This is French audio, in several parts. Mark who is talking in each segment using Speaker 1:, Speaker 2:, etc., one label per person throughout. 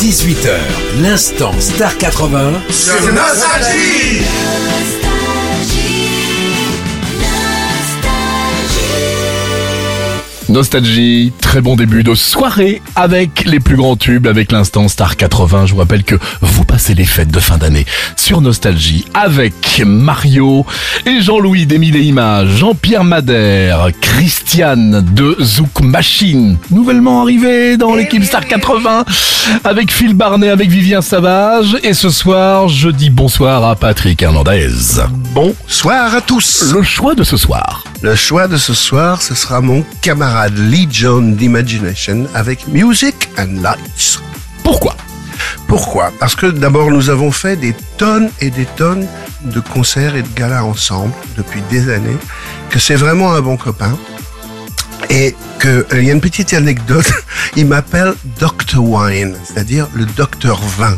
Speaker 1: 18h, l'instant Star 80
Speaker 2: sur Nostalgie.
Speaker 3: Nostalgie, très bon début de soirée avec les plus grands tubes, avec l'instant Star 80. Je vous rappelle que vous passez les fêtes de fin d'année sur Nostalgie avec Mario et Jean-Louis d'Emile et Images, Jean-Pierre Madère, Christiane de Zouk Machine, nouvellement arrivé dans l'équipe Star 80 avec Phil Barnet, avec Vivien Savage. Et ce soir, je dis bonsoir à Patrick Hernandez.
Speaker 4: Bonsoir à tous.
Speaker 3: Le choix de ce soir.
Speaker 4: Le choix de ce soir, ce sera mon camarade Lee John d'Imagination avec Music and Lights.
Speaker 3: Pourquoi?
Speaker 4: Pourquoi? Parce que d'abord, nous avons fait des tonnes et des tonnes de concerts et de galas ensemble depuis des années, que c'est vraiment un bon copain. Et qu'il euh, y a une petite anecdote, il m'appelle Dr Wine, c'est-à-dire le docteur vin.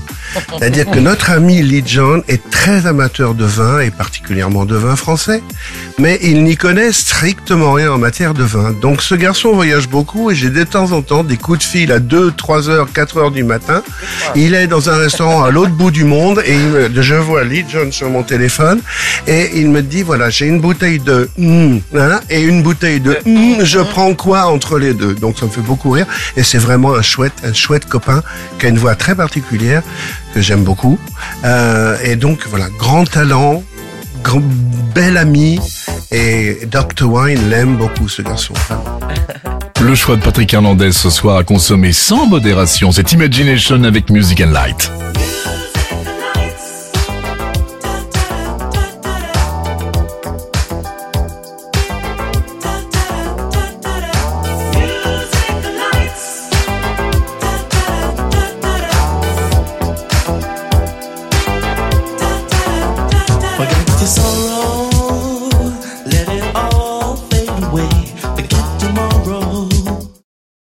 Speaker 4: C'est-à-dire que notre ami Lee John est très amateur de vin et particulièrement de vin français, mais il n'y connaît strictement rien en matière de vin. Donc ce garçon voyage beaucoup et j'ai de temps en temps des coups de fil à 2, 3 heures, 4 heures du matin. Il est dans un restaurant à l'autre bout du monde et je vois Lee John sur mon téléphone et il me dit voilà j'ai une bouteille de mm, et une bouteille de mm, je prends quoi entre les deux? Donc ça me fait beaucoup rire et c'est vraiment un chouette un chouette copain qui a une voix très particulière que j'aime beaucoup. Euh, et donc voilà, grand talent, grand, bel ami, et Dr. Wine l'aime beaucoup ce garçon.
Speaker 3: Le choix de Patrick Hernandez ce soir à consommer sans modération, c'est Imagination avec Music and Light.
Speaker 5: Forget your sorrow.